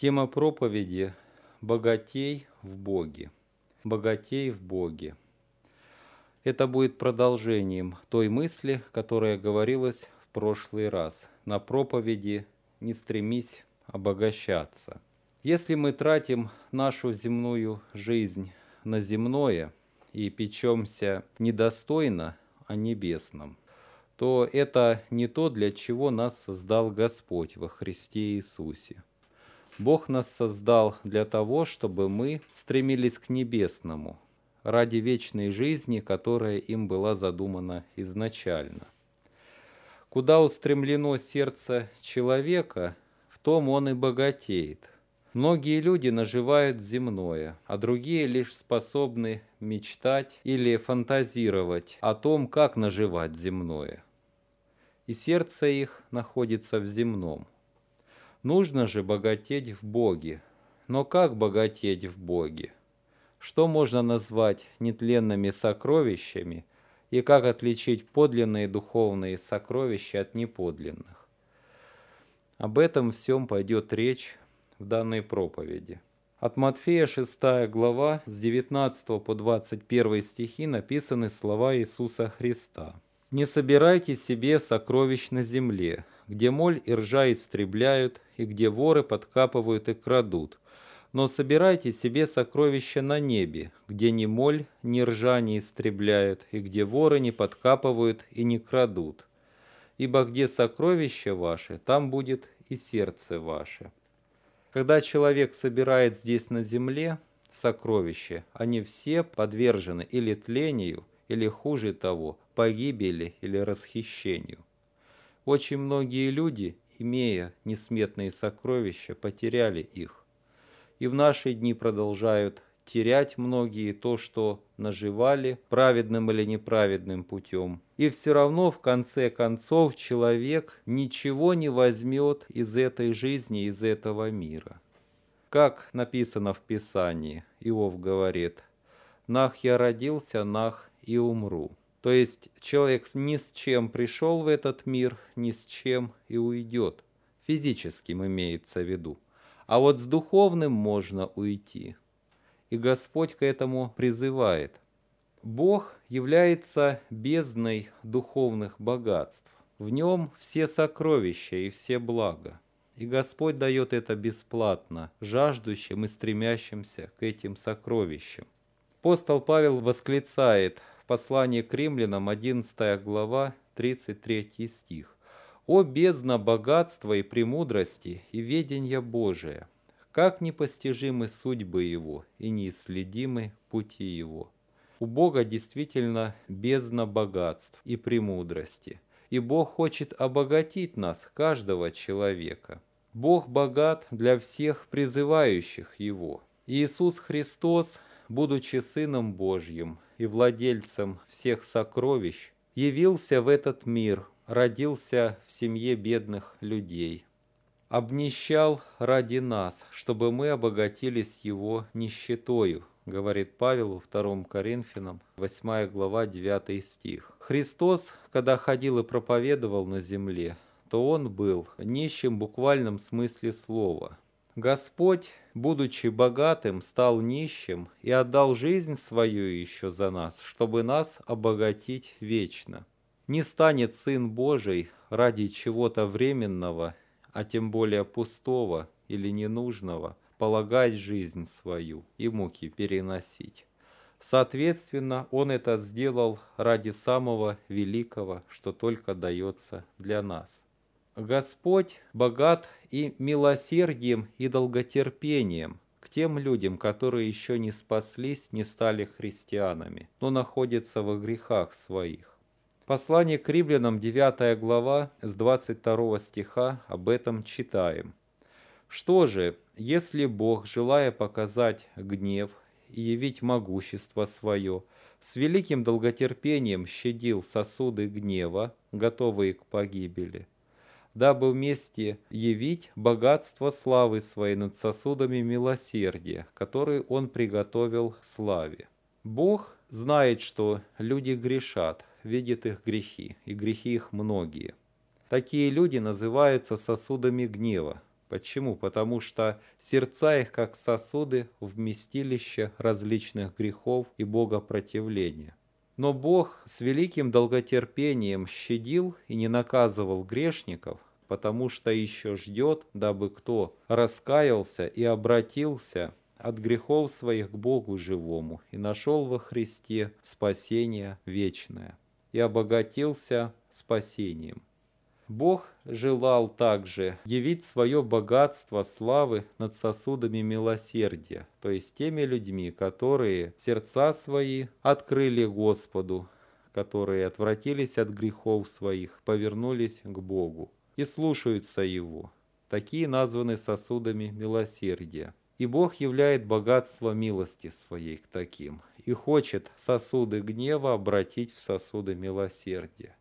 Тема проповеди «Богатей в Боге». «Богатей в Боге». Это будет продолжением той мысли, которая говорилась в прошлый раз. На проповеди «Не стремись обогащаться». Если мы тратим нашу земную жизнь на земное и печемся недостойно о небесном, то это не то, для чего нас создал Господь во Христе Иисусе. Бог нас создал для того, чтобы мы стремились к небесному, ради вечной жизни, которая им была задумана изначально. Куда устремлено сердце человека, в том он и богатеет. Многие люди наживают земное, а другие лишь способны мечтать или фантазировать о том, как наживать земное – и сердце их находится в земном. Нужно же богатеть в Боге. Но как богатеть в Боге? Что можно назвать нетленными сокровищами и как отличить подлинные духовные сокровища от неподлинных? Об этом всем пойдет речь в данной проповеди. От Матфея 6 глава с 19 по 21 стихи написаны слова Иисуса Христа – не собирайте себе сокровищ на земле, где моль и ржа истребляют, и где воры подкапывают и крадут. Но собирайте себе сокровища на небе, где ни моль, ни ржа не истребляют, и где воры не подкапывают и не крадут. Ибо где сокровища ваши, там будет и сердце ваше. Когда человек собирает здесь на земле сокровища, они все подвержены или тлению, или хуже того, погибели или расхищению. Очень многие люди, имея несметные сокровища, потеряли их. И в наши дни продолжают терять многие то, что наживали праведным или неправедным путем. И все равно в конце концов человек ничего не возьмет из этой жизни, из этого мира. Как написано в Писании, Иов говорит, «Нах я родился, нах и умру». То есть человек ни с чем пришел в этот мир, ни с чем и уйдет. Физическим имеется в виду. А вот с духовным можно уйти. И Господь к этому призывает. Бог является бездной духовных богатств. В нем все сокровища и все блага. И Господь дает это бесплатно, жаждущим и стремящимся к этим сокровищам. Апостол Павел восклицает Послание к римлянам, 11 глава, 33 стих. «О бездна богатства и премудрости и ведения Божия! Как непостижимы судьбы Его и неисследимы пути Его!» У Бога действительно бездна богатств и премудрости. И Бог хочет обогатить нас, каждого человека. Бог богат для всех призывающих Его. Иисус Христос, будучи Сыном Божьим, и владельцем всех сокровищ, явился в этот мир, родился в семье бедных людей, обнищал ради нас, чтобы мы обогатились его нищетою, говорит Павел во 2 Коринфянам, 8 глава, 9 стих. Христос, когда ходил и проповедовал на земле, то Он был нищим в буквальном смысле слова – Господь, будучи богатым, стал нищим и отдал жизнь свою еще за нас, чтобы нас обогатить вечно. Не станет Сын Божий ради чего-то временного, а тем более пустого или ненужного, полагать жизнь свою и муки переносить. Соответственно, Он это сделал ради самого великого, что только дается для нас – Господь богат и милосердием, и долготерпением к тем людям, которые еще не спаслись, не стали христианами, но находятся во грехах своих. Послание к римлянам, 9 глава, с 22 стиха об этом читаем. Что же, если Бог, желая показать гнев и явить могущество свое, с великим долготерпением щадил сосуды гнева, готовые к погибели, дабы вместе явить богатство славы своей над сосудами милосердия, которые Он приготовил славе. Бог знает, что люди грешат, видит их грехи, и грехи их многие. Такие люди называются сосудами гнева, Почему? Потому что сердца их как сосуды вместилище различных грехов и богопротивления. Но Бог с великим долготерпением щадил и не наказывал грешников, потому что еще ждет, дабы кто раскаялся и обратился от грехов своих к Богу живому и нашел во Христе спасение вечное и обогатился спасением. Бог желал также явить свое богатство славы над сосудами милосердия, то есть теми людьми, которые сердца свои открыли Господу, которые отвратились от грехов своих, повернулись к Богу и слушаются Его. Такие названы сосудами милосердия. И Бог являет богатство милости своей к таким и хочет сосуды гнева обратить в сосуды милосердия.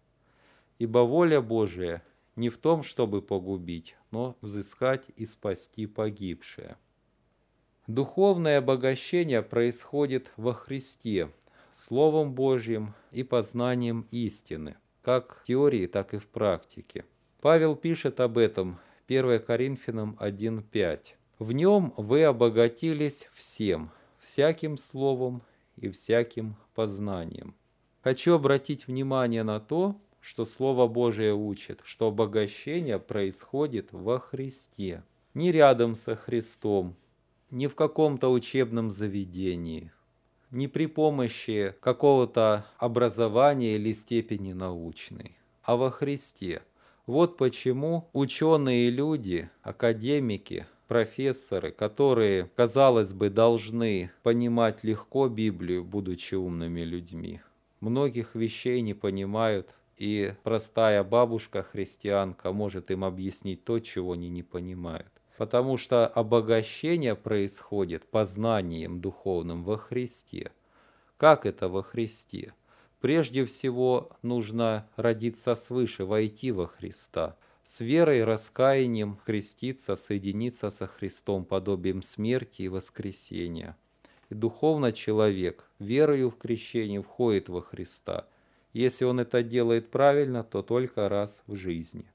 Ибо воля Божия не в том, чтобы погубить, но взыскать и спасти погибшее. Духовное обогащение происходит во Христе, Словом Божьим и познанием истины, как в теории, так и в практике. Павел пишет об этом 1 Коринфянам 1.5. «В нем вы обогатились всем, всяким словом и всяким познанием». Хочу обратить внимание на то, что Слово Божие учит, что обогащение происходит во Христе, не рядом со Христом, не в каком-то учебном заведении, не при помощи какого-то образования или степени научной, а во Христе. Вот почему ученые люди, академики, профессоры, которые, казалось бы, должны понимать легко Библию, будучи умными людьми, многих вещей не понимают и простая бабушка-христианка может им объяснить то, чего они не понимают. Потому что обогащение происходит познанием духовным во Христе. Как это во Христе? Прежде всего нужно родиться свыше, войти во Христа, с верой, раскаянием креститься, соединиться со Христом подобием смерти и воскресения. И духовно человек, верою в крещение, входит во Христа – если он это делает правильно, то только раз в жизни.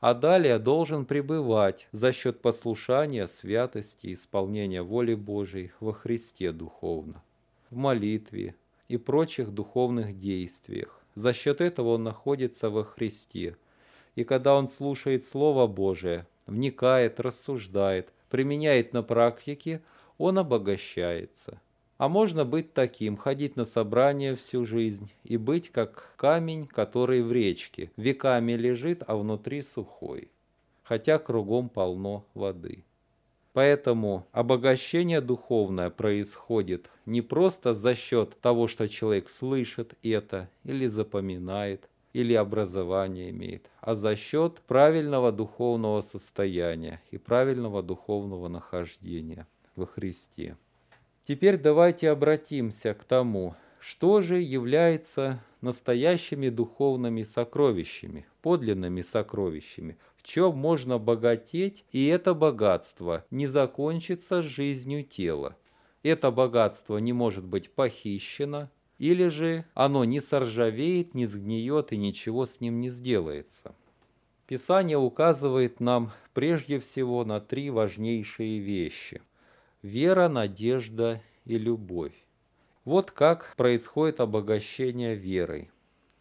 А далее должен пребывать за счет послушания, святости, исполнения воли Божией во Христе духовно, в молитве и прочих духовных действиях. За счет этого он находится во Христе. И когда он слушает Слово Божие, вникает, рассуждает, применяет на практике, он обогащается. А можно быть таким, ходить на собрания всю жизнь и быть как камень, который в речке, веками лежит, а внутри сухой, хотя кругом полно воды. Поэтому обогащение духовное происходит не просто за счет того, что человек слышит это или запоминает, или образование имеет, а за счет правильного духовного состояния и правильного духовного нахождения во Христе. Теперь давайте обратимся к тому, что же является настоящими духовными сокровищами, подлинными сокровищами, в чем можно богатеть, и это богатство не закончится жизнью тела. Это богатство не может быть похищено, или же оно не соржавеет, не сгниет и ничего с ним не сделается. Писание указывает нам прежде всего на три важнейшие вещи – вера, надежда и любовь. Вот как происходит обогащение верой.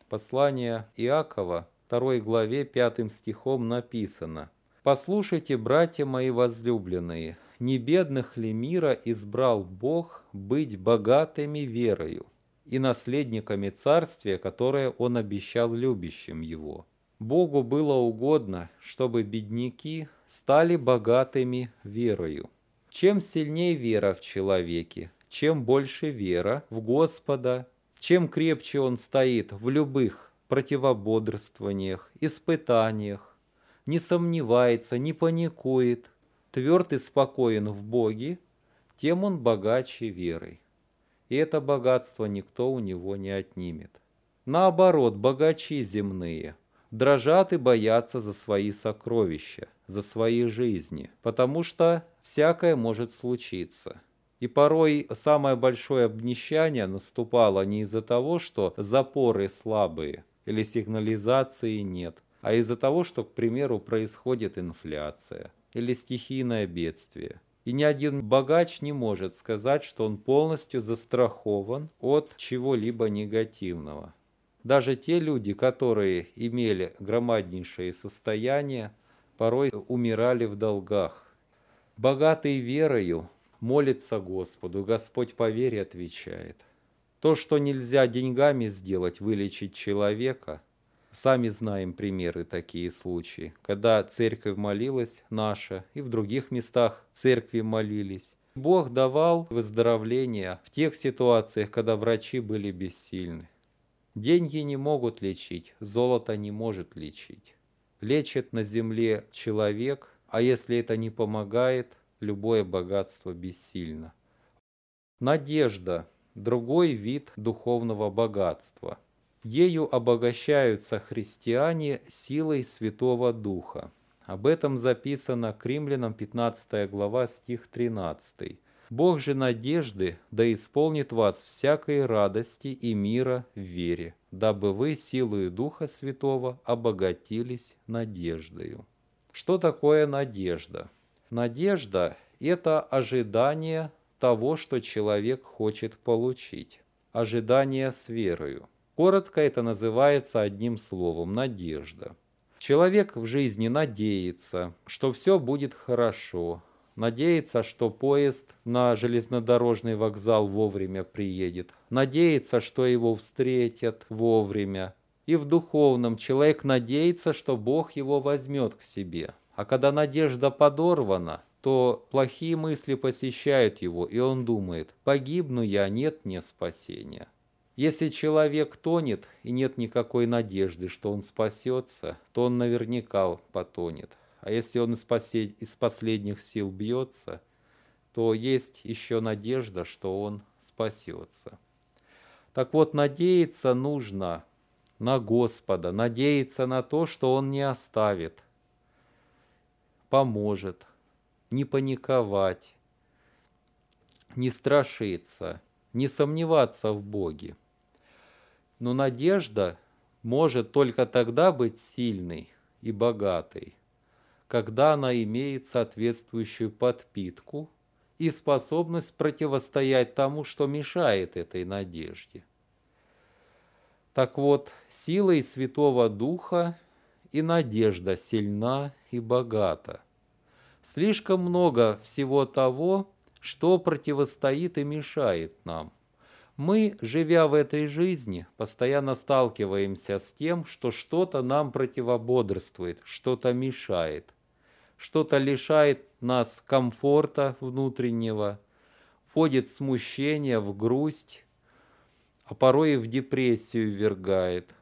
Послание Иакова, 2 главе 5 стихом написано «Послушайте, братья мои возлюбленные, не бедных ли мира избрал Бог быть богатыми верою и наследниками царствия, которое Он обещал любящим Его?» Богу было угодно, чтобы бедняки стали богатыми верою. Чем сильнее вера в человеке, чем больше вера в Господа, чем крепче он стоит в любых противободрствованиях, испытаниях, не сомневается, не паникует, тверд и спокоен в Боге, тем он богаче верой. И это богатство никто у него не отнимет. Наоборот, богачи земные дрожат и боятся за свои сокровища, за свои жизни, потому что всякое может случиться. И порой самое большое обнищание наступало не из-за того, что запоры слабые или сигнализации нет, а из-за того, что, к примеру, происходит инфляция. или стихийное бедствие. И ни один богач не может сказать, что он полностью застрахован от чего-либо негативного. Даже те люди, которые имели громаднейшее состояние, порой умирали в долгах. Богатый верою молится Господу, Господь по вере отвечает. То, что нельзя деньгами сделать, вылечить человека, сами знаем примеры такие случаи, когда церковь молилась наша, и в других местах церкви молились. Бог давал выздоровление в тех ситуациях, когда врачи были бессильны. Деньги не могут лечить, золото не может лечить. Лечит на земле человек, а если это не помогает, любое богатство бессильно. Надежда – другой вид духовного богатства. Ею обогащаются христиане силой Святого Духа. Об этом записано к римлянам 15 глава стих 13. «Бог же надежды да исполнит вас всякой радости и мира в вере, дабы вы силою Духа Святого обогатились надеждою». Что такое надежда? Надежда – это ожидание того, что человек хочет получить. Ожидание с верою. Коротко это называется одним словом – надежда. Человек в жизни надеется, что все будет хорошо, надеется, что поезд на железнодорожный вокзал вовремя приедет, надеется, что его встретят вовремя. И в духовном человек надеется, что Бог его возьмет к себе. А когда надежда подорвана, то плохие мысли посещают его, и он думает, погибну я, нет мне спасения. Если человек тонет и нет никакой надежды, что он спасется, то он наверняка потонет. А если он из, послед... из последних сил бьется, то есть еще надежда, что он спасется. Так вот, надеяться нужно на Господа, надеяться на то, что Он не оставит, поможет, не паниковать, не страшиться, не сомневаться в Боге. Но надежда может только тогда быть сильной и богатой, когда она имеет соответствующую подпитку и способность противостоять тому, что мешает этой надежде. Так вот, силой Святого Духа и надежда сильна и богата. Слишком много всего того, что противостоит и мешает нам – мы, живя в этой жизни, постоянно сталкиваемся с тем, что что-то нам противободрствует, что-то мешает, что-то лишает нас комфорта внутреннего, вводит в смущение, в грусть, а порой и в депрессию ввергает.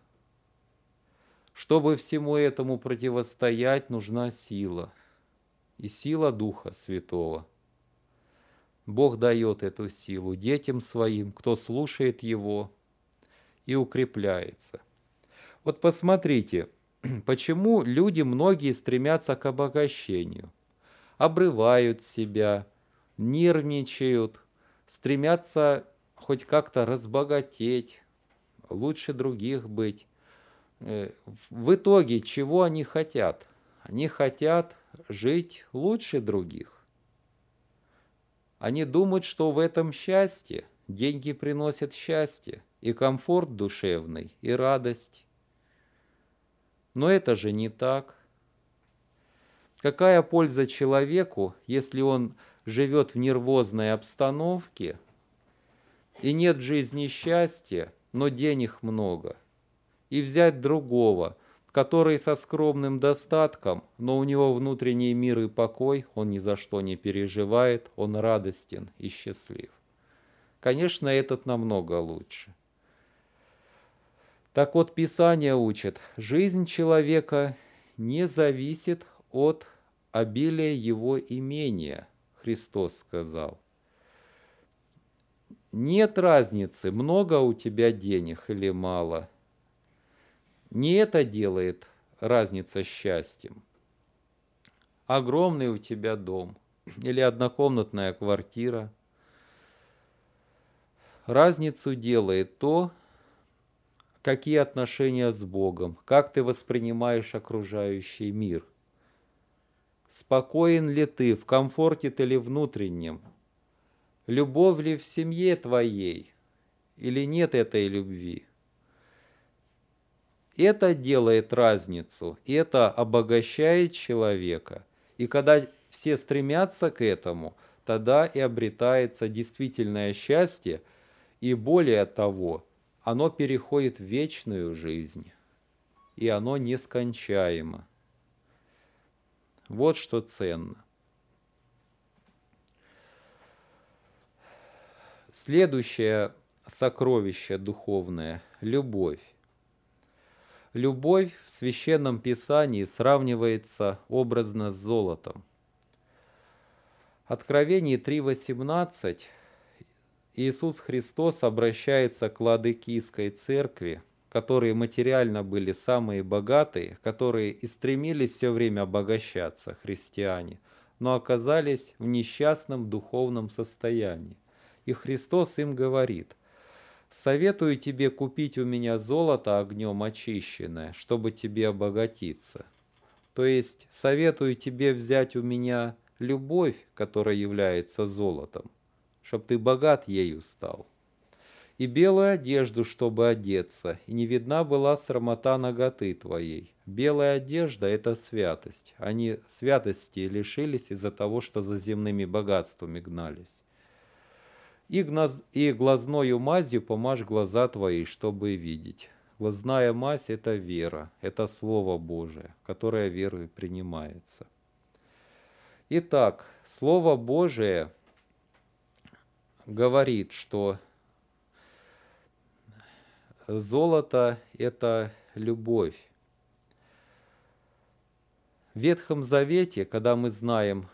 Чтобы всему этому противостоять, нужна сила. И сила Духа Святого – Бог дает эту силу детям своим, кто слушает Его и укрепляется. Вот посмотрите, почему люди многие стремятся к обогащению, обрывают себя, нервничают, стремятся хоть как-то разбогатеть, лучше других быть. Э, в итоге чего они хотят? Они хотят жить лучше других. Они думают, что в этом счастье. Деньги приносят счастье, и комфорт душевный, и радость. Но это же не так. Какая польза человеку, если он живет в нервозной обстановке, и нет в жизни счастья, но денег много, и взять другого, который со скромным достатком, но у него внутренний мир и покой, он ни за что не переживает, он радостен и счастлив. Конечно, этот намного лучше. Так вот, Писание учит, жизнь человека не зависит от обилия его имения, Христос сказал. Нет разницы, много у тебя денег или мало – не это делает разница счастьем. Огромный у тебя дом или однокомнатная квартира. Разницу делает то, какие отношения с Богом, как ты воспринимаешь окружающий мир. спокоен ли ты, в комфорте ты ли внутреннем, любовь ли в семье твоей, или нет этой любви. Это делает разницу, это обогащает человека. И когда все стремятся к этому, тогда и обретается действительное счастье, и более того, оно переходит в вечную жизнь, и оно нескончаемо. Вот что ценно. Следующее сокровище духовное – любовь. Любовь в Священном Писании сравнивается образно с золотом. Откровение 3.18 Иисус Христос обращается к Ладыкийской церкви, которые материально были самые богатые, которые и стремились все время обогащаться, христиане, но оказались в несчастном духовном состоянии. И Христос им говорит, «Советую тебе купить у меня золото огнем очищенное, чтобы тебе обогатиться». То есть советую тебе взять у меня любовь, которая является золотом, чтобы ты богат ею стал. И белую одежду, чтобы одеться, и не видна была срамота ноготы твоей. Белая одежда – это святость. Они святости лишились из-за того, что за земными богатствами гнались и, гноз, и глазною мазью помажь глаза твои, чтобы видеть. Глазная мазь – это вера, это Слово Божие, которое верой принимается. Итак, Слово Божие говорит, что золото – это любовь. В Ветхом Завете, когда мы знаем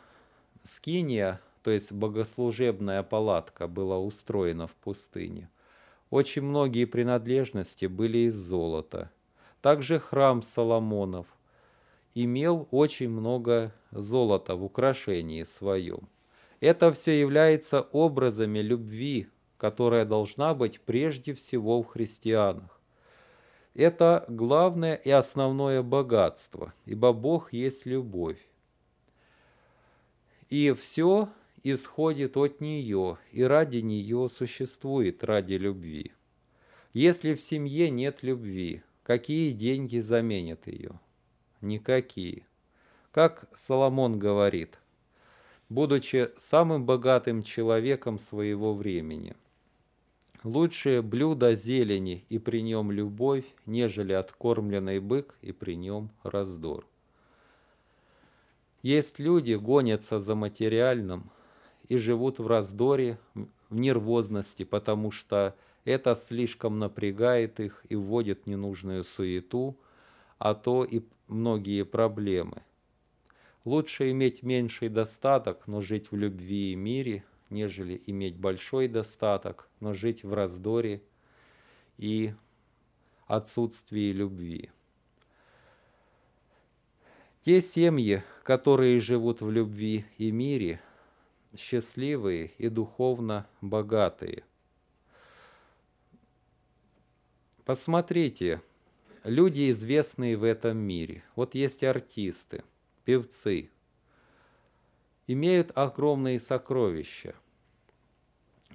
Скиния, то есть богослужебная палатка была устроена в пустыне. Очень многие принадлежности были из золота. Также храм Соломонов имел очень много золота в украшении своем. Это все является образами любви, которая должна быть прежде всего в христианах. Это главное и основное богатство, ибо Бог есть любовь. И все исходит от нее и ради нее существует ради любви. Если в семье нет любви, какие деньги заменят ее? Никакие. Как Соломон говорит, будучи самым богатым человеком своего времени, лучшее блюдо зелени и при нем любовь, нежели откормленный бык и при нем раздор. Есть люди, гонятся за материальным, и живут в раздоре, в нервозности, потому что это слишком напрягает их и вводит ненужную суету, а то и многие проблемы. Лучше иметь меньший достаток, но жить в любви и мире, нежели иметь большой достаток, но жить в раздоре и отсутствии любви. Те семьи, которые живут в любви и мире, счастливые и духовно богатые. Посмотрите, люди, известные в этом мире. Вот есть артисты, певцы, имеют огромные сокровища.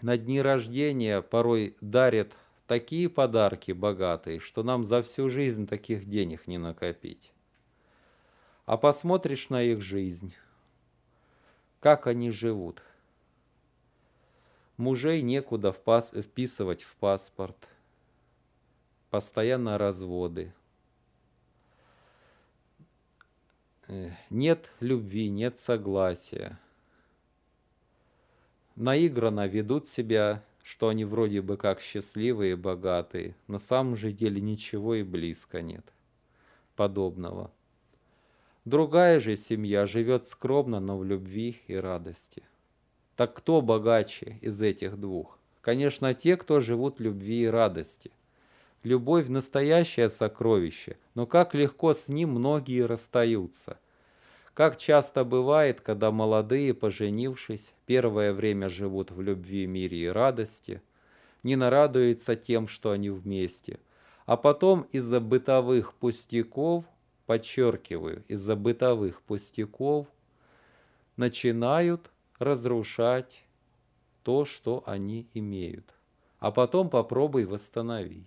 На дни рождения порой дарят такие подарки богатые, что нам за всю жизнь таких денег не накопить. А посмотришь на их жизнь, как они живут. Мужей некуда вписывать в паспорт. Постоянно разводы. Э, нет любви, нет согласия. Наигранно ведут себя, что они вроде бы как счастливые и богатые. На самом же деле ничего и близко нет подобного. Другая же семья живет скромно, но в любви и радости. Так кто богаче из этих двух? Конечно, те, кто живут в любви и радости. Любовь – настоящее сокровище, но как легко с ним многие расстаются. Как часто бывает, когда молодые, поженившись, первое время живут в любви, мире и радости, не нарадуются тем, что они вместе, а потом из-за бытовых пустяков подчеркиваю, из-за бытовых пустяков начинают разрушать то, что они имеют. А потом попробуй восстанови.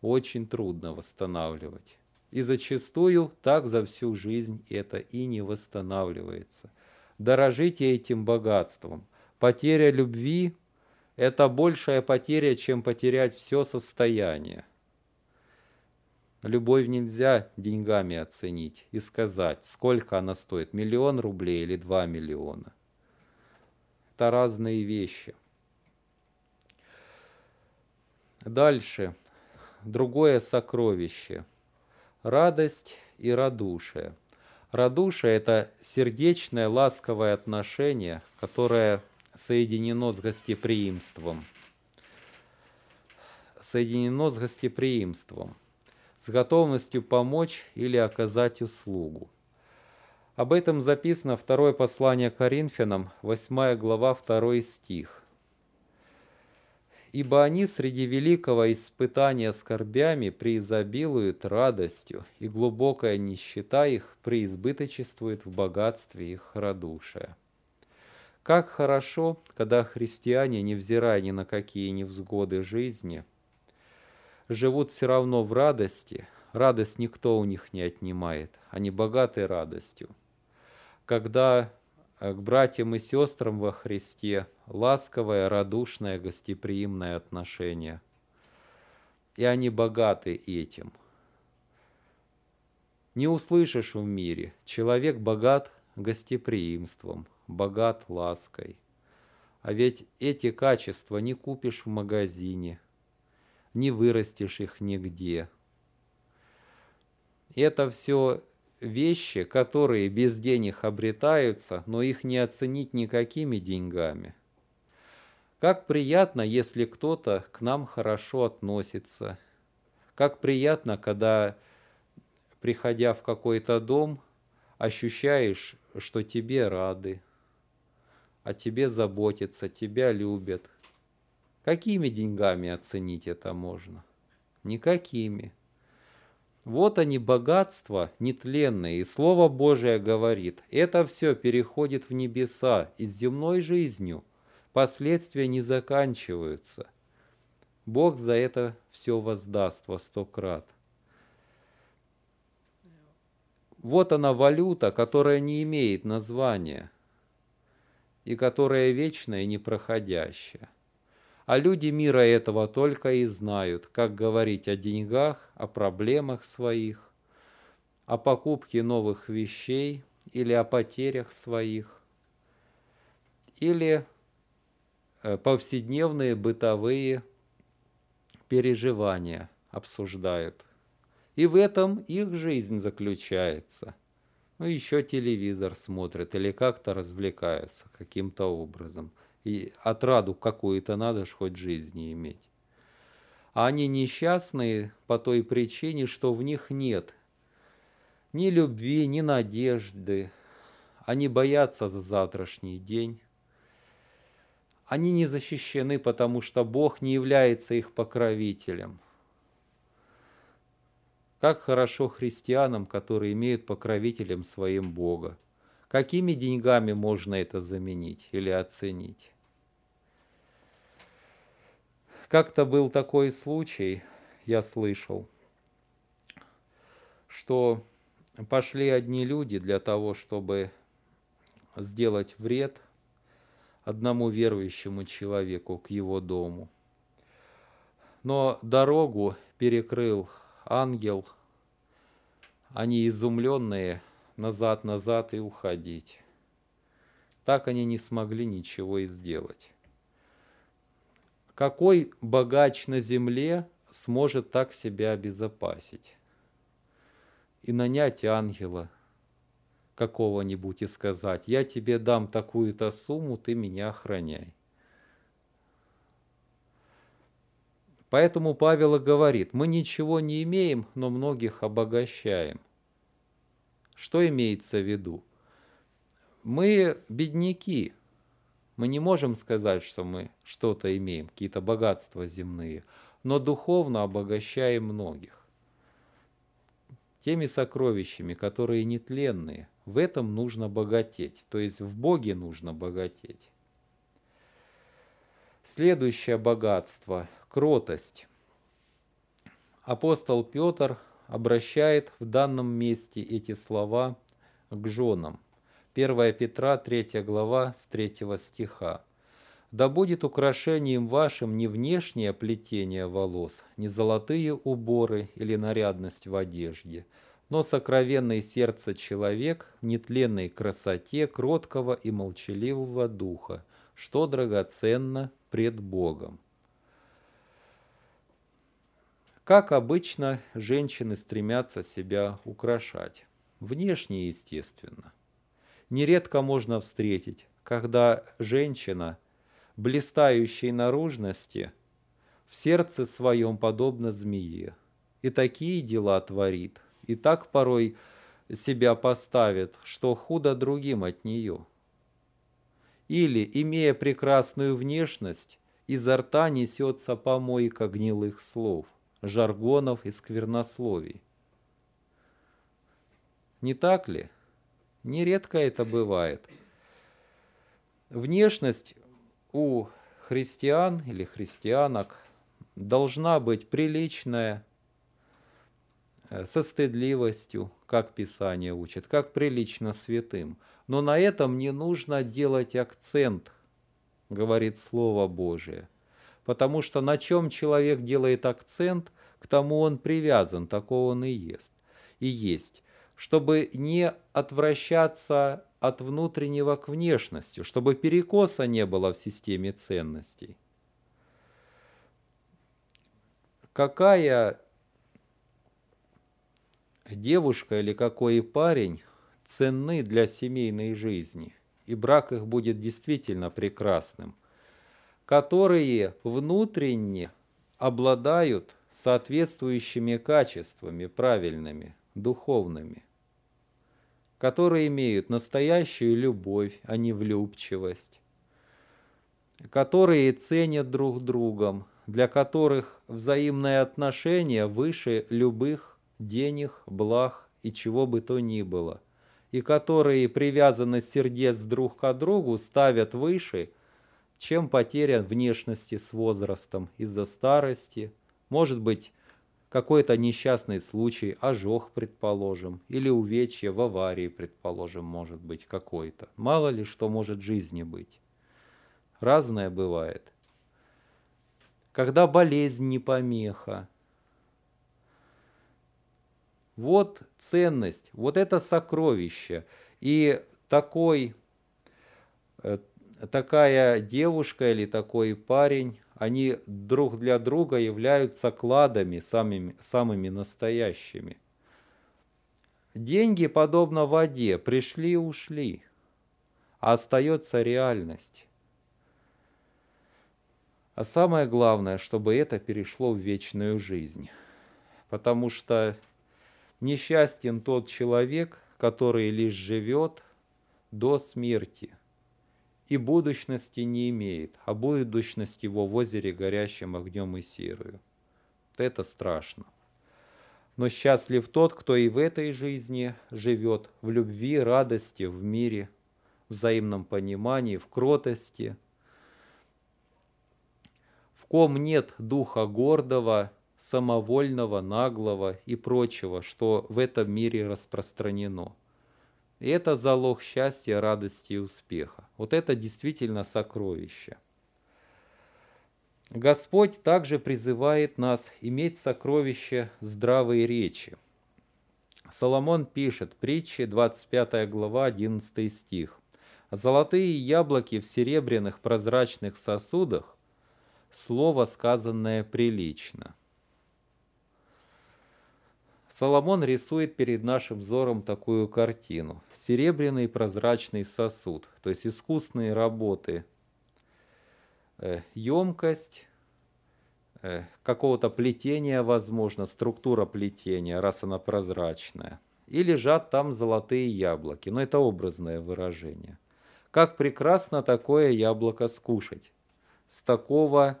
Очень трудно восстанавливать. И зачастую так за всю жизнь это и не восстанавливается. Дорожите этим богатством. Потеря любви – это большая потеря, чем потерять все состояние. Любовь нельзя деньгами оценить и сказать, сколько она стоит, миллион рублей или два миллиона. Это разные вещи. Дальше. Другое сокровище. Радость и радушие. Радушие – это сердечное, ласковое отношение, которое соединено с гостеприимством. Соединено с гостеприимством – с готовностью помочь или оказать услугу. Об этом записано второе послание Коринфянам, 8 глава, 2 стих. «Ибо они среди великого испытания скорбями преизобилуют радостью, и глубокая нищета их преизбыточествует в богатстве их радушия». Как хорошо, когда христиане, невзирая ни на какие невзгоды жизни – живут все равно в радости. Радость никто у них не отнимает. Они богаты радостью. Когда э, к братьям и сестрам во Христе ласковое, радушное, гостеприимное отношение. И они богаты этим. Не услышишь в мире, человек богат гостеприимством, богат лаской. А ведь эти качества не купишь в магазине – не вырастешь их нигде. Это все вещи, которые без денег обретаются, но их не оценить никакими деньгами. Как приятно, если кто-то к нам хорошо относится. Как приятно, когда, приходя в какой-то дом, ощущаешь, что тебе рады, о тебе заботятся, тебя любят – Какими деньгами оценить это можно? Никакими. Вот они, богатства нетленные, и Слово Божие говорит, это все переходит в небеса, и с земной жизнью последствия не заканчиваются. Бог за это все воздаст во сто крат. Вот она валюта, которая не имеет названия и которая вечная и непроходящая. А люди мира этого только и знают, как говорить о деньгах, о проблемах своих, о покупке новых вещей или о потерях своих, или э, повседневные бытовые переживания обсуждают. И в этом их жизнь заключается. Ну, еще телевизор смотрят или как-то развлекаются каким-то образом – и отраду какую-то надо ж хоть жизни иметь. А они несчастные по той причине, что в них нет ни любви, ни надежды. Они боятся за завтрашний день. Они не защищены, потому что Бог не является их покровителем. Как хорошо христианам, которые имеют покровителем своим Бога. Какими деньгами можно это заменить или оценить? Как-то был такой случай, я слышал, что пошли одни люди для того, чтобы сделать вред одному верующему человеку к его дому. Но дорогу перекрыл ангел, они изумленные назад-назад и уходить. Так они не смогли ничего и сделать. Какой богач на земле сможет так себя обезопасить? И нанять ангела какого-нибудь и сказать, я тебе дам такую-то сумму, ты меня охраняй. Поэтому Павел говорит, мы ничего не имеем, но многих обогащаем. Что имеется в виду? Мы бедняки. Мы не можем сказать, что мы что-то имеем, какие-то богатства земные, но духовно обогащаем многих. Теми сокровищами, которые нетленные, В этом нужно богатеть, то есть в Боге нужно богатеть. Следующее богатство – кротость. Апостол Петр обращает в данном месте эти слова к женам. 1 Петра, 3 глава, с 3 стиха. «Да будет украшением вашим не внешнее плетение волос, не золотые уборы или нарядность в одежде, но сокровенное сердце человек в нетленной красоте кроткого и молчаливого духа, что драгоценно пред Богом. Как обычно, женщины стремятся себя украшать. Внешне, естественно. Нередко можно встретить, когда женщина, блистающей наружности, в сердце своем подобно змее, и такие дела творит, и так порой себя поставит, что худо другим от нее – или, имея прекрасную внешность, изо рта несется помойка гнилых слов, жаргонов и сквернословий. Не так ли? Нередко это бывает. Внешность у христиан или христианок должна быть приличная, э, со стыдливостью, как Писание учит, как прилично святым – но на этом не нужно делать акцент, говорит Слово Божие. Потому что на чем человек делает акцент, к тому он привязан, такого он и есть. И есть. Чтобы не отвращаться от внутреннего к внешности, чтобы перекоса не было в системе ценностей. Какая девушка или какой парень ценны для семейной жизни, и брак их будет действительно прекрасным, которые внутренне обладают соответствующими качествами, правильными, духовными, которые имеют настоящую любовь, а не влюбчивость, которые ценят друг другом, для которых взаимные отношения выше любых денег, благ и чего бы то ни было – и которые привязанность сердец друг к другу ставят выше, чем потеря внешности с возрастом из-за старости, может быть, какой-то несчастный случай, ожог, предположим, или увечье в аварии, предположим, может быть какой-то. Мало ли что может жизни быть. Разное бывает. Когда болезнь не помеха, вот ценность, вот это сокровище. И такой, э, такая девушка или такой парень, они друг для друга являются кладами самыми, самыми настоящими. Деньги, подобно воде, пришли и ушли, а остается реальность. А самое главное, чтобы это перешло в вечную жизнь. Потому что Несчастен тот человек, который лишь живет до смерти и будущности не имеет, а будущность его в озере горящим огнем и серою. Это страшно. Но счастлив тот, кто и в этой жизни живет в любви, радости, в мире, взаимном понимании, в кротости, в ком нет духа гордого самовольного, наглого и прочего, что в этом мире распространено. И это залог счастья, радости и успеха. Вот это действительно сокровище. Господь также призывает нас иметь сокровище здравой речи. Соломон пишет, притчи 25 глава, 11 стих. «Золотые яблоки в серебряных прозрачных сосудах – слово, сказанное прилично». Соломон рисует перед нашим взором такую картину. Серебряный прозрачный сосуд, то есть искусные работы, э, емкость, э, какого-то плетения, возможно, структура плетения, раз она прозрачная. И лежат там золотые яблоки, но это образное выражение. Как прекрасно такое яблоко скушать с такого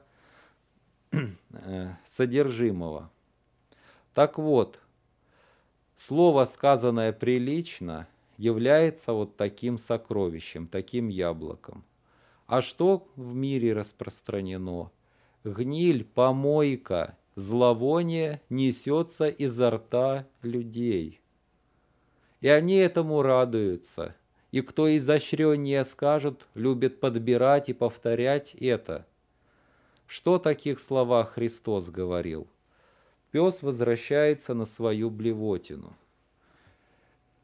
э, содержимого. Так вот, Слово, сказанное прилично, является вот таким сокровищем, таким яблоком. А что в мире распространено? Гниль, помойка, зловоние несется изо рта людей. И они этому радуются. И кто изощреннее скажет, любит подбирать и повторять это. Что таких словах Христос говорил? Пес возвращается на свою блевотину.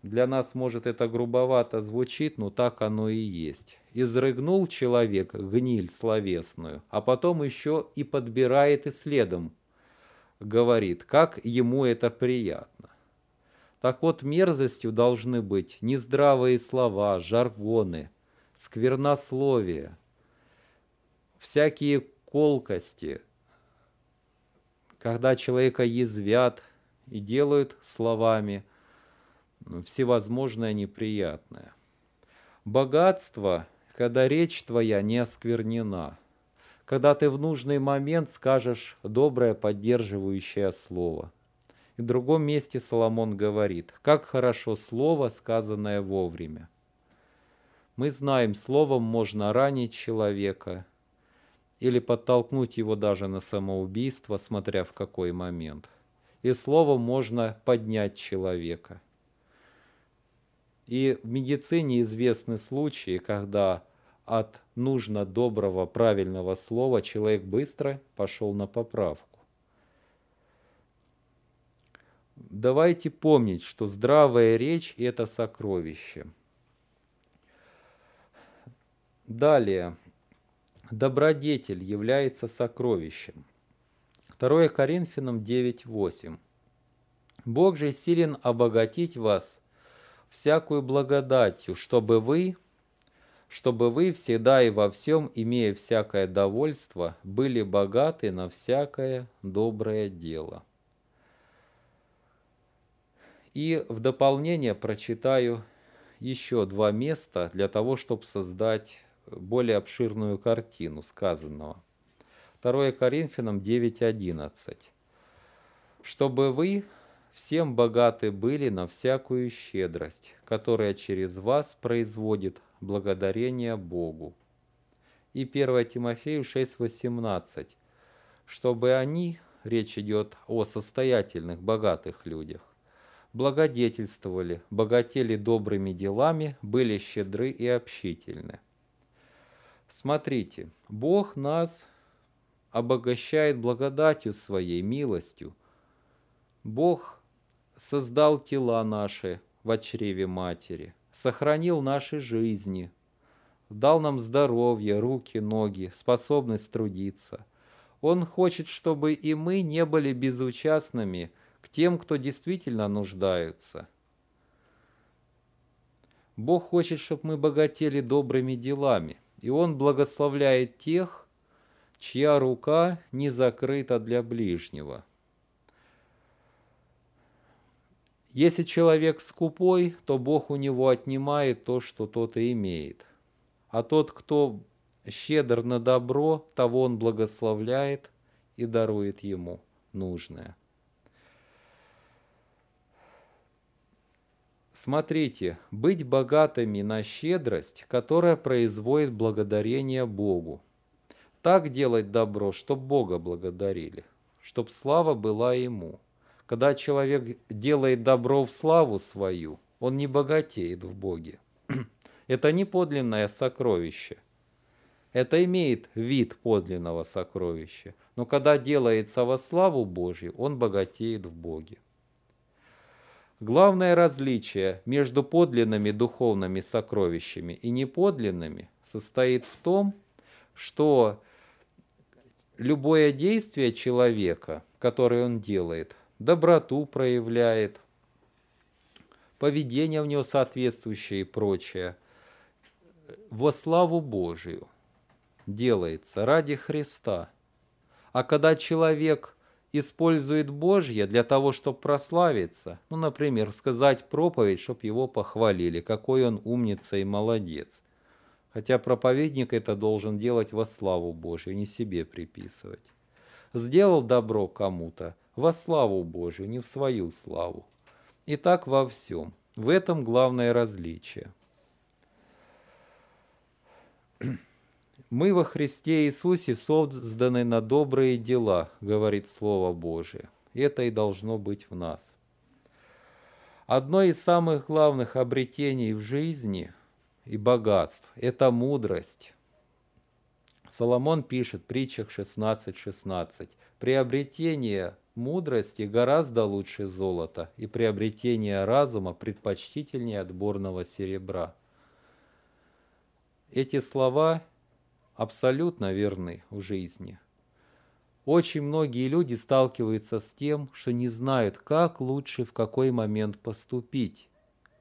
Для нас, может, это грубовато звучит, но так оно и есть. Изрыгнул человек гниль словесную, а потом еще и подбирает и следом говорит, как ему это приятно. Так вот, мерзостью должны быть нездравые слова, жаргоны, сквернословие, всякие колкости, когда человека язвят и делают словами всевозможное неприятное. Богатство, когда речь твоя не осквернена – когда ты в нужный момент скажешь доброе поддерживающее слово. И в другом месте Соломон говорит, как хорошо слово, сказанное вовремя. Мы знаем, словом можно ранить человека или подтолкнуть его даже на самоубийство, смотря в какой момент. И словом можно поднять человека. И в медицине известны случаи, когда от нужно доброго, правильного слова человек быстро пошел на поправку. Давайте помнить, что здравая речь – это сокровище. Далее. Добродетель является сокровищем. 2 Коринфянам 9.8. Бог же силен обогатить вас всякую благодатью, чтобы вы, чтобы вы всегда и во всем, имея всякое довольство, были богаты на всякое доброе дело. И в дополнение прочитаю еще два места для того, чтобы создать более обширную картину сказанного. 2 Коринфянам 9.11. «Чтобы вы всем богаты были на всякую щедрость, которая через вас производит благодарение Богу. И 1 Тимофею 6.18, чтобы они, речь идет о состоятельных, богатых людях, благодетельствовали, богатели добрыми делами, были щедры и общительны. Смотрите, Бог нас обогащает благодатью своей, милостью. Бог создал тела наши в чреве матери – сохранил наши жизни, дал нам здоровье, руки, ноги, способность трудиться. Он хочет, чтобы и мы не были безучастными к тем, кто действительно нуждаются. Бог хочет, чтобы мы богатели добрыми делами, и Он благословляет тех, чья рука не закрыта для ближнего – Если человек скупой, то Бог у него отнимает то, что тот и имеет. А тот, кто щедр на добро, того он благословляет и дарует ему нужное. Смотрите, быть богатыми на щедрость, которая производит благодарение Богу. Так делать добро, чтоб Бога благодарили, чтоб слава была Ему – когда человек делает добро в славу свою, он не богатеет в Боге. Это не подлинное сокровище. Это имеет вид подлинного сокровища. Но когда делается во славу Божью, он богатеет в Боге. Главное различие между подлинными духовными сокровищами и неподлинными состоит в том, что любое действие человека, которое он делает, доброту проявляет, поведение в него соответствующее и прочее, во славу Божию делается ради Христа. А когда человек использует Божье для того, чтобы прославиться, ну, например, сказать проповедь, чтобы его похвалили, какой он умница и молодец. Хотя проповедник это должен делать во славу Божью, не себе приписывать. Сделал добро кому-то – во славу Божию, не в свою славу. И так во всем. В этом главное различие. Мы во Христе Иисусе созданы на добрые дела, говорит Слово Божие. Это и должно быть в нас. Одно из самых главных обретений в жизни и богатств – это мудрость. Соломон пишет в притчах 16.16. 16, «Приобретение мудрости гораздо лучше золота, и приобретение разума предпочтительнее отборного серебра». Эти слова абсолютно верны в жизни. Очень многие люди сталкиваются с тем, что не знают, как лучше в какой момент поступить,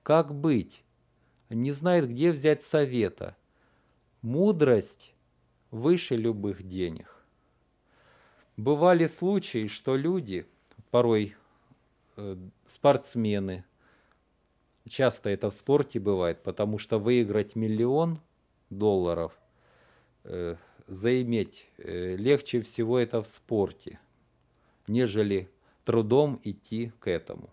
как быть, не знают, где взять совета. Мудрость выше любых денег. Бывали случаи, что люди, порой э, спортсмены, часто это в спорте бывает, потому что выиграть миллион долларов заиметь э, легче всего это в спорте, нежели трудом идти к этому.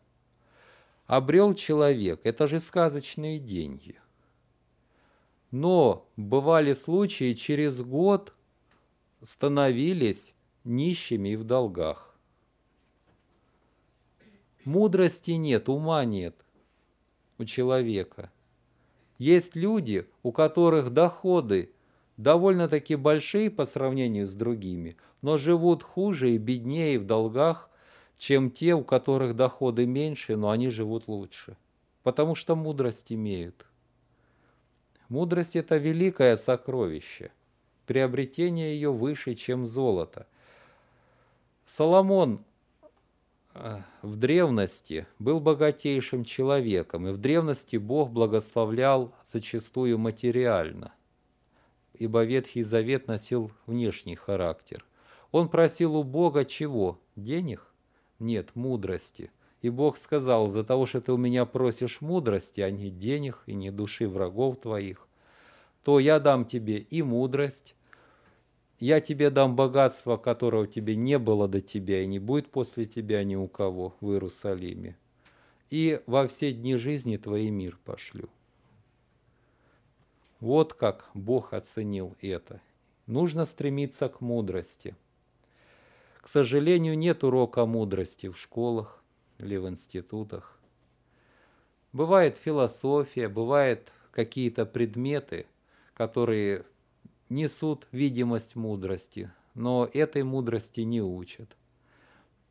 Обрел человек, это же сказочные деньги. Но бывали случаи, через год становились нищими и в долгах. Мудрости нет, ума нет у человека. Есть люди, у которых доходы довольно-таки большие по сравнению с другими, но живут хуже и беднее в долгах, чем те, у которых доходы меньше, но они живут лучше. Потому что мудрость имеют. Мудрость – это великое сокровище. Приобретение ее выше, чем золото. Соломон э, в древности был богатейшим человеком, и в древности Бог благословлял зачастую материально ибо Ветхий Завет носил внешний характер. Он просил у Бога чего? Денег? Нет, мудрости. И Бог сказал, за того, что ты у меня просишь мудрости, а не денег и не души врагов твоих, то я дам тебе и мудрость, я тебе дам богатство, которого тебе не было до тебя и не будет после тебя ни у кого в Иерусалиме. И во все дни жизни твои мир пошлю. Вот как Бог оценил это. Нужно стремиться к мудрости. К сожалению, нет урока мудрости в школах или в институтах. Бывает философия, бывают какие-то предметы, которые несут видимость мудрости, но этой мудрости не учат.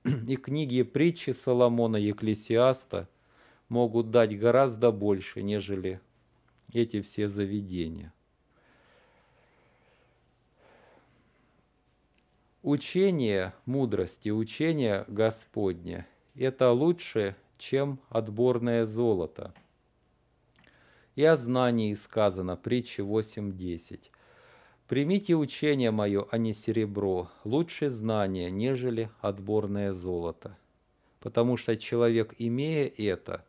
И книги притчи Соломона Екклесиаста могут дать гораздо больше, нежели эти все заведения. Учение мудрости, учение Господне – это лучше, чем отборное золото. И о знании сказано, притча 8.10. «Примите учение мое, а не серебро, лучше знание, нежели отборное золото». Потому что человек, имея это –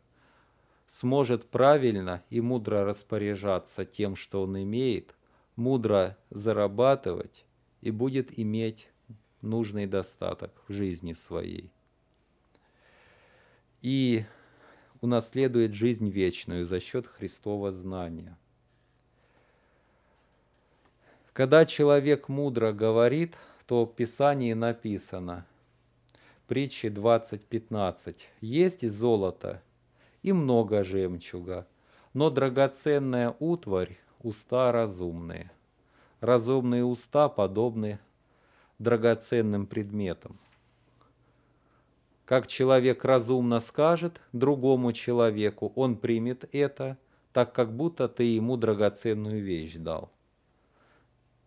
сможет правильно и мудро распоряжаться тем, что он имеет, мудро зарабатывать и будет иметь нужный достаток в жизни своей. И унаследует жизнь вечную за счет Христова знания. Когда человек мудро говорит, то в Писании написано, притчи 20.15, «Есть золото, и много жемчуга, но драгоценная утварь – уста разумные. Разумные уста подобны драгоценным предметам. Как человек разумно скажет другому человеку, он примет это, так как будто ты ему драгоценную вещь дал.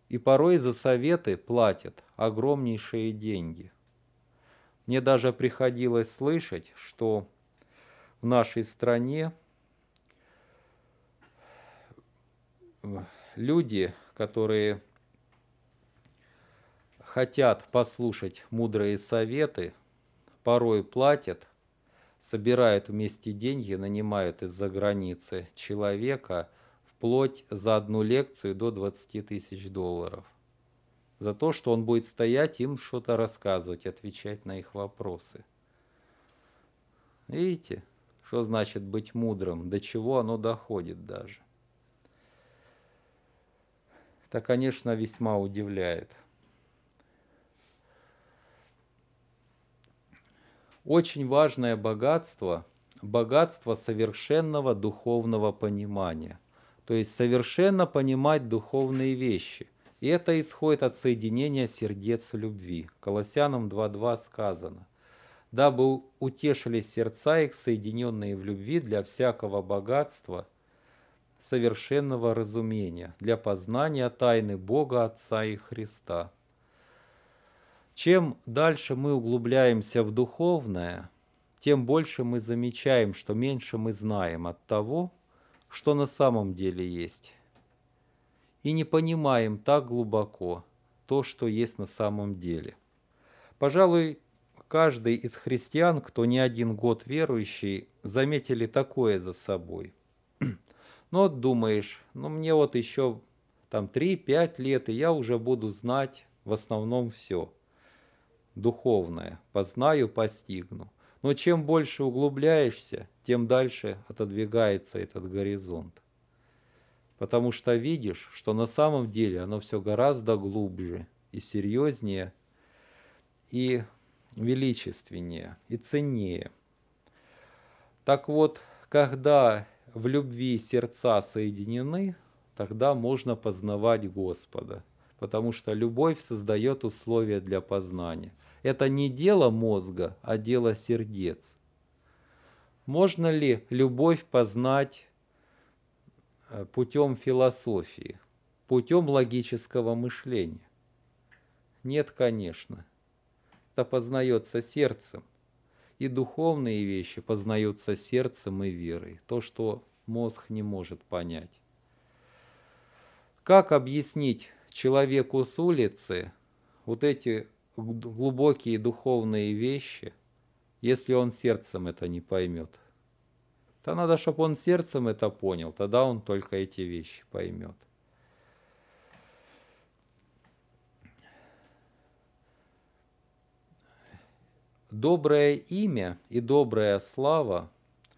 И порой за советы платят огромнейшие деньги. Мне даже приходилось слышать, что в нашей стране люди, которые хотят послушать мудрые советы, порой платят, собирают вместе деньги, нанимают из-за границы человека вплоть за одну лекцию до 20 тысяч долларов. За то, что он будет стоять, им что-то рассказывать, отвечать на их вопросы. Видите? Что значит быть мудрым? До чего оно доходит даже? Это, конечно, весьма удивляет. Очень важное богатство – богатство совершенного духовного понимания. То есть совершенно понимать духовные вещи. И это исходит от соединения сердец любви. Колоссянам 2.2 сказано. «Дабы утешились сердца их, соединенные в любви для всякого богатства, совершенного разумения, для познания тайны Бога Отца и Христа». Чем дальше мы углубляемся в духовное, тем больше мы замечаем, что меньше мы знаем от того, что на самом деле есть. И не понимаем так глубоко то, что есть на самом деле. Пожалуй, каждый из христиан, кто не один год верующий, заметили такое за собой. Ну вот думаешь, ну мне вот еще там 3-5 лет, и я уже буду знать в основном все – духовное, познаю, постигну. Но чем больше углубляешься, тем дальше отодвигается этот горизонт. Потому что видишь, что на самом деле оно все гораздо глубже и серьезнее, и величественнее, и ценнее. Так вот, когда в любви сердца соединены, тогда можно познавать Господа – потому что любовь создает условия для познания. Это не дело мозга, а дело сердец. Можно ли любовь познать э, путем философии, путем логического мышления? Нет, конечно. Это познается сердцем. И духовные вещи познаются сердцем и верой. То, что мозг не может понять. Как объяснить человеку с улицы вот эти глубокие духовные вещи, если он сердцем это не поймет. То надо, чтобы он сердцем это понял, тогда он только эти вещи поймет. Доброе имя и добрая слава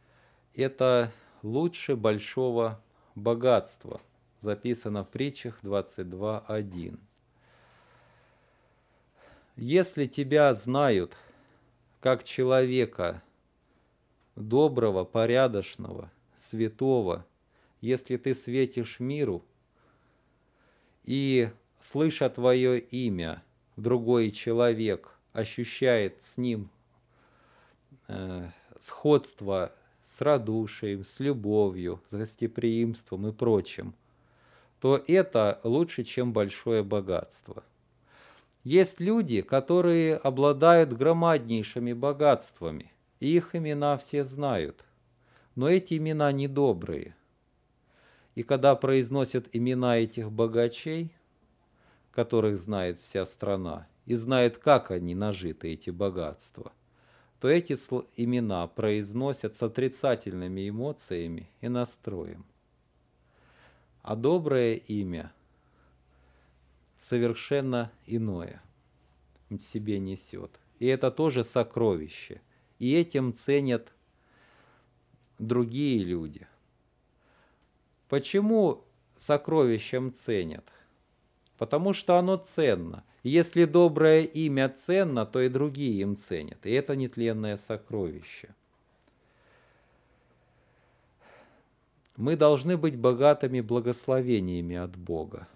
– это лучше большого богатства – записано в притчах 22.1. Если тебя знают как человека доброго, порядочного, святого, если ты светишь миру и, слыша твое имя, другой человек ощущает с ним э, сходство с радушием, с любовью, с гостеприимством и прочим – то это лучше, чем большое богатство. Есть люди, которые обладают громаднейшими богатствами, и их имена все знают, но эти имена недобрые. И когда произносят имена этих богачей, которых знает вся страна, и знает, как они нажиты, эти богатства, то эти имена произносят с отрицательными эмоциями и настроем – а доброе имя совершенно иное себе несет. И это тоже сокровище. И этим ценят другие люди. Почему сокровищем ценят? Потому что оно ценно. Если доброе имя ценно, то и другие им ценят. И это нетленное сокровище. Мы должны быть богатыми благословениями от Бога.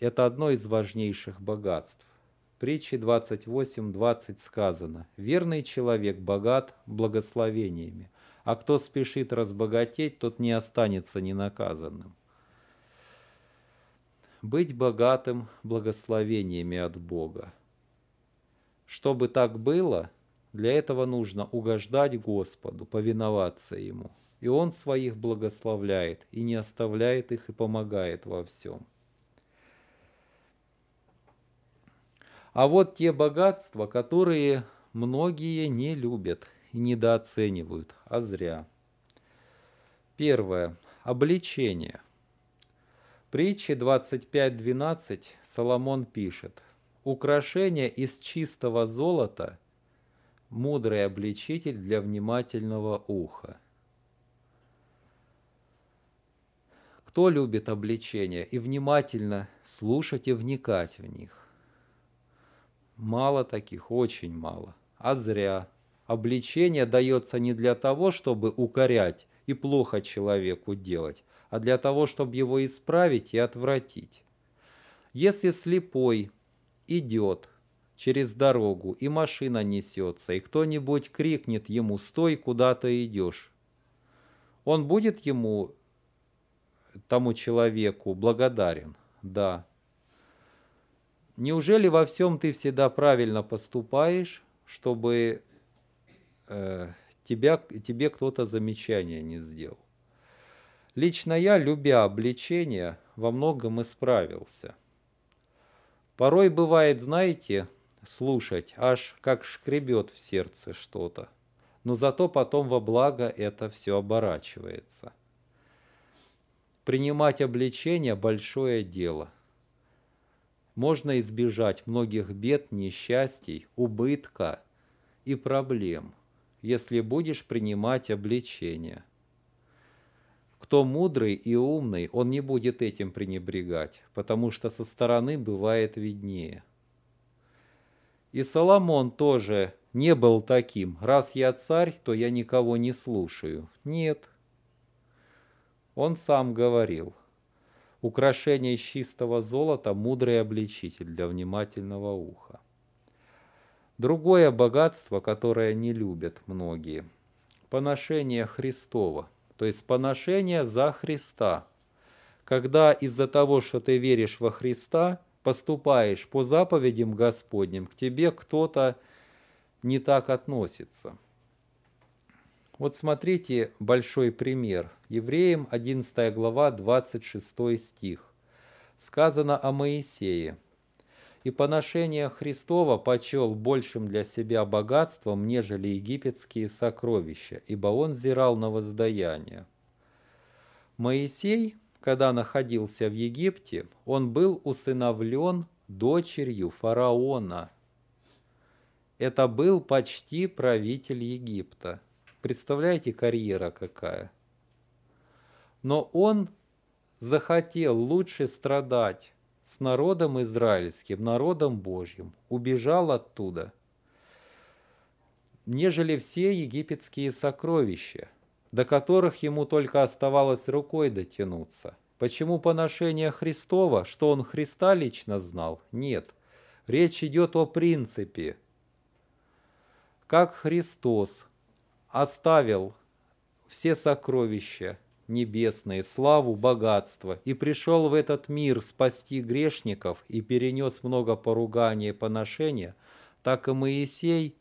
Это одно из важнейших богатств. В притче 28.20 сказано, «Верный человек богат благословениями, а кто спешит разбогатеть, тот не останется ненаказанным». Быть богатым благословениями от Бога. Чтобы так было, для этого нужно угождать Господу, повиноваться Ему – и Он своих благословляет, и не оставляет их, и помогает во всем. А вот те богатства, которые многие не любят и недооценивают, а зря. Первое. Обличение притче 25.12 Соломон пишет, «Украшение из чистого золота – мудрый обличитель для внимательного уха». Кто любит обличения и внимательно слушать и вникать в них? Мало таких, очень мало. А зря. Обличение дается не для того, чтобы укорять и плохо человеку делать, а для того, чтобы его исправить и отвратить. Если слепой идет через дорогу, и машина несется, и кто-нибудь крикнет ему «Стой, куда ты идешь!», он будет ему, тому человеку, благодарен? Да. Неужели во всем ты всегда правильно поступаешь, чтобы э, тебя, тебе кто-то замечание не сделал? Лично я, любя обличение, во многом исправился. Порой бывает, знаете, слушать, аж как шкребет в сердце что-то. Но зато потом во благо это все оборачивается. Принимать обличение – большое дело можно избежать многих бед, несчастий, убытка и проблем, если будешь принимать обличение. Кто мудрый и умный, он не будет этим пренебрегать, потому что со стороны бывает виднее. И Соломон тоже не был таким. Раз я царь, то я никого не слушаю. Нет. Он сам говорил – Украшение из чистого золота – мудрый обличитель для внимательного уха. Другое богатство, которое не любят многие – поношение Христова, то есть поношение за Христа. Когда из-за того, что ты веришь во Христа, поступаешь по заповедям Господним, к тебе кто-то не так относится – вот смотрите большой пример. Евреям 11 глава 26 стих. Сказано о Моисее. «И поношение Христова почел большим для себя богатством, нежели египетские сокровища, ибо он зирал на воздаяние». Моисей, когда находился в Египте, он был усыновлен дочерью фараона. Это был почти правитель Египта – Представляете, карьера какая? Но он захотел лучше страдать с народом израильским, народом Божьим, убежал оттуда, нежели все египетские сокровища, до которых ему только оставалось рукой дотянуться. Почему поношение Христова? Что он Христа лично знал? Нет. Речь идет о принципе. Как Христос оставил все сокровища небесные, славу, богатство, и пришел в этот мир спасти грешников и перенес много поругания и поношения, так и Моисей,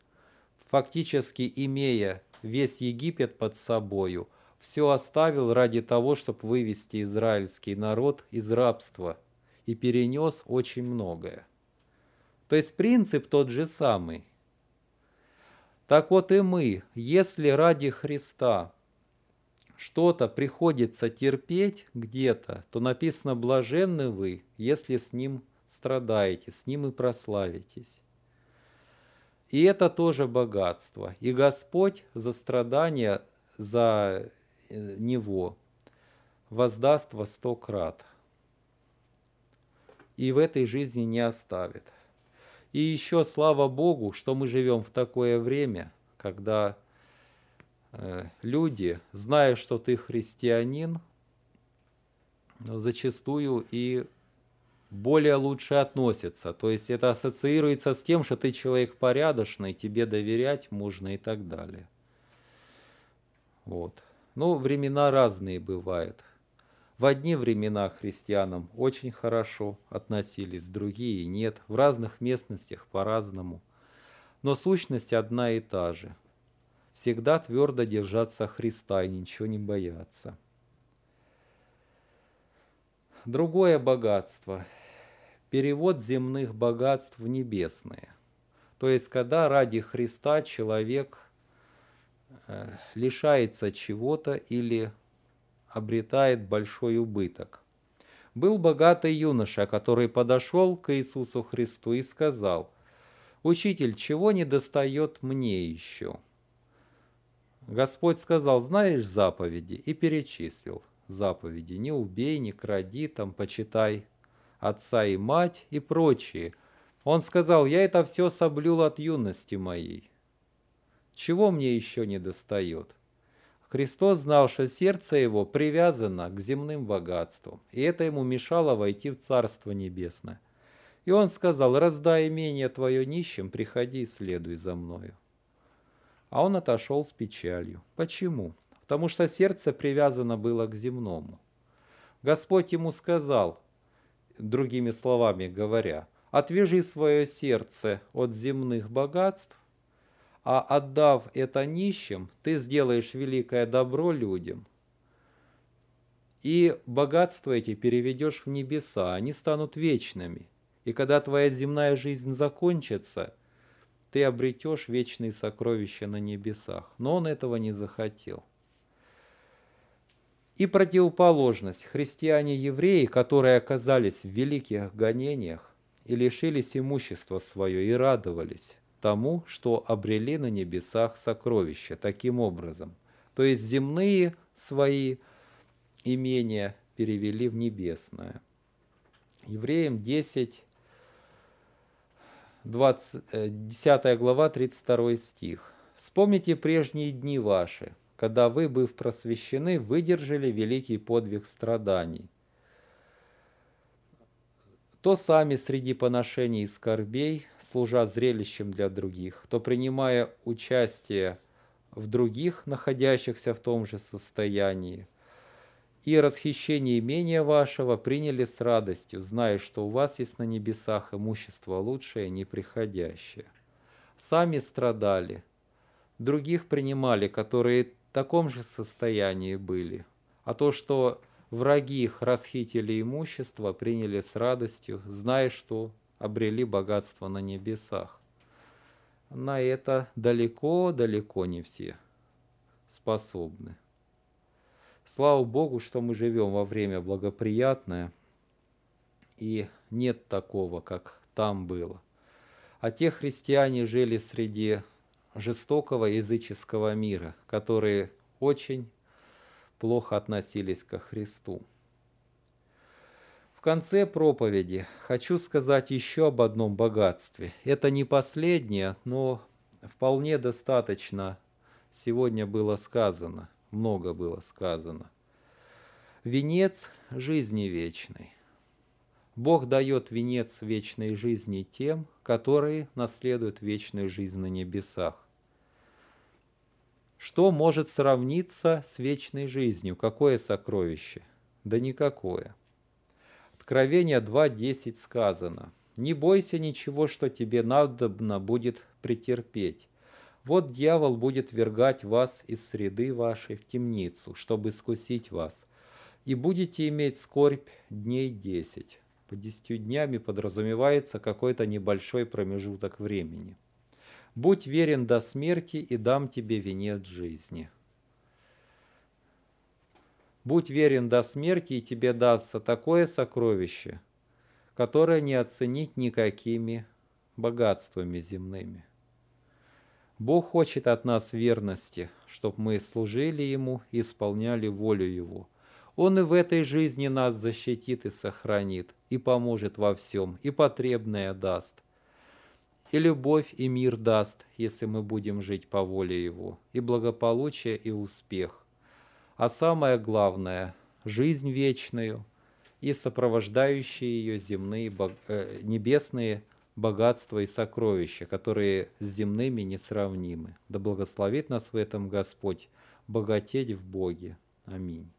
фактически имея весь Египет под собою, все оставил ради того, чтобы вывести израильский народ из рабства и перенес очень многое. То есть принцип тот же самый – так вот и мы, если ради Христа что-то приходится терпеть где-то, то написано «блаженны вы, если с Ним страдаете, с Ним и прославитесь». И это тоже богатство. И Господь за страдания за э, Него воздаст во сто крат. И в этой жизни не оставит. И еще слава Богу, что мы живем в такое время, когда люди, зная, что ты христианин, зачастую и более лучше относятся. То есть это ассоциируется с тем, что ты человек порядочный, тебе доверять можно и так далее. Вот. Ну, времена разные бывают. В одни времена христианам очень хорошо относились, другие нет. В разных местностях по-разному. Но сущность одна и та же. Всегда твердо держаться Христа и ничего не бояться. Другое богатство. Перевод земных богатств в небесные. То есть, когда ради Христа человек э, лишается чего-то или обретает большой убыток. Был богатый юноша, который подошел к Иисусу Христу и сказал, «Учитель, чего не достает мне еще?» Господь сказал, знаешь заповеди, и перечислил. заповеди. Не убей, не кради, там, почитай отца и мать и прочие. Он сказал, я это все соблюл от юности моей. Чего мне еще не достает? Христос знал, что сердце его привязано к земным богатствам, и это ему мешало войти в Царство Небесное. И он сказал, раздай имение твое нищим, приходи и следуй за мною. А он отошел с печалью. Почему? Потому что сердце привязано было к земному. Господь ему сказал, другими словами говоря, отвяжи свое сердце от земных богатств а отдав это нищим, ты сделаешь великое добро людям. И богатства эти переведешь в небеса, они станут вечными. И когда твоя земная жизнь закончится, ты обретешь вечные сокровища на небесах. Но он этого не захотел. И противоположность. Христиане-евреи, которые оказались в великих гонениях и лишились имущества свое и радовались, тому, что обрели на небесах сокровища таким образом. То есть земные свои имения перевели в небесное. Евреям 10, 20, 10 глава, 32 стих. «Вспомните прежние дни ваши, когда вы, быв просвещены, выдержали великий подвиг страданий, то сами среди поношений и скорбей, служа зрелищем для других, то принимая участие в других, находящихся в том же состоянии, и расхищение имения вашего приняли с радостью, зная, что у вас есть на небесах имущество лучшее, неприходящее. Сами страдали, других принимали, которые в таком же состоянии были. А то, что Враги их расхитили имущество, приняли с радостью, зная, что обрели богатство на небесах. На это далеко-далеко не все способны. Слава Богу, что мы живем во время благоприятное, и нет такого, как там было. А те христиане жили среди жестокого языческого мира, которые очень плохо относились ко Христу. В конце проповеди хочу сказать еще об одном богатстве. Это не последнее, но вполне достаточно сегодня было сказано, много было сказано. Венец жизни вечной. Бог дает венец вечной жизни тем, которые наследуют вечную жизнь на небесах. Что может сравниться с вечной жизнью? Какое сокровище? Да никакое. Откровение 2.10 сказано. «Не бойся ничего, что тебе надобно будет претерпеть. Вот дьявол будет вергать вас из среды вашей в темницу, чтобы искусить вас, и будете иметь скорбь дней десять». По десятью днями подразумевается какой-то небольшой промежуток времени. Будь верен до смерти, и дам тебе венец жизни. Будь верен до смерти, и тебе дастся такое сокровище, которое не оценить никакими богатствами земными. Бог хочет от нас верности, чтобы мы служили Ему и исполняли волю Его. Он и в этой жизни нас защитит и сохранит, и поможет во всем, и потребное даст и любовь, и мир даст, если мы будем жить по воле Его, и благополучие, и успех. А самое главное – жизнь вечную и сопровождающие ее земные, э, небесные богатства и сокровища, которые с земными несравнимы. Да благословит нас в этом Господь, богатеть в Боге. Аминь.